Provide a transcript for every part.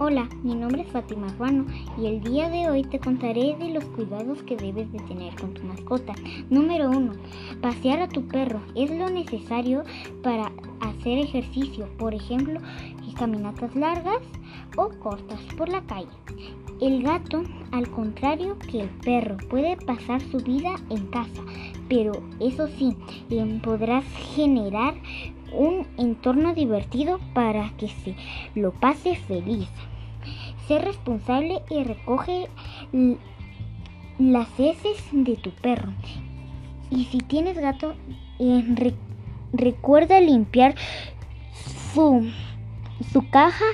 Hola, mi nombre es Fátima Ruano y el día de hoy te contaré de los cuidados que debes de tener con tu mascota. Número 1. Pasear a tu perro es lo necesario para hacer ejercicio, por ejemplo, caminatas largas o cortas por la calle. El gato, al contrario que el perro, puede pasar su vida en casa, pero eso sí, podrás generar un entorno divertido para que se lo pase feliz. Sé responsable y recoge las heces de tu perro. Y si tienes gato, recuerda limpiar su, su caja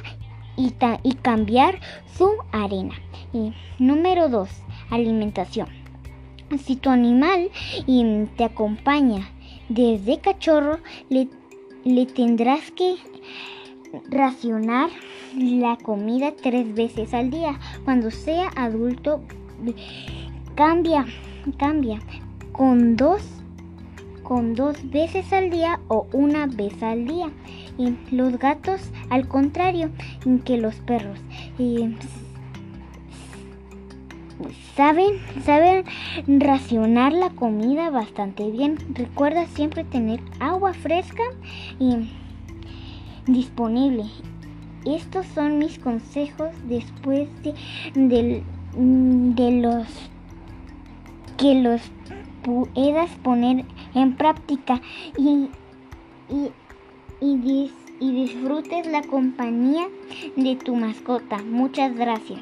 y, y, cambiar su arena. Número 2, alimentación. Si tu animal te acompaña desde cachorro, le le tendrás que racionar la comida tres veces al día. Cuando sea adulto, cambia, cambia con dos, con dos veces al día o una vez al día. Y los gatos, al contrario que los perros. Y saben, saben racionar la comida bastante bien. Recuerda siempre tener agua fresca y disponible. Estos son mis consejos después de, de, los que los puedas poner en práctica y, y disfrutes la compañía de tu mascota. Muchas gracias.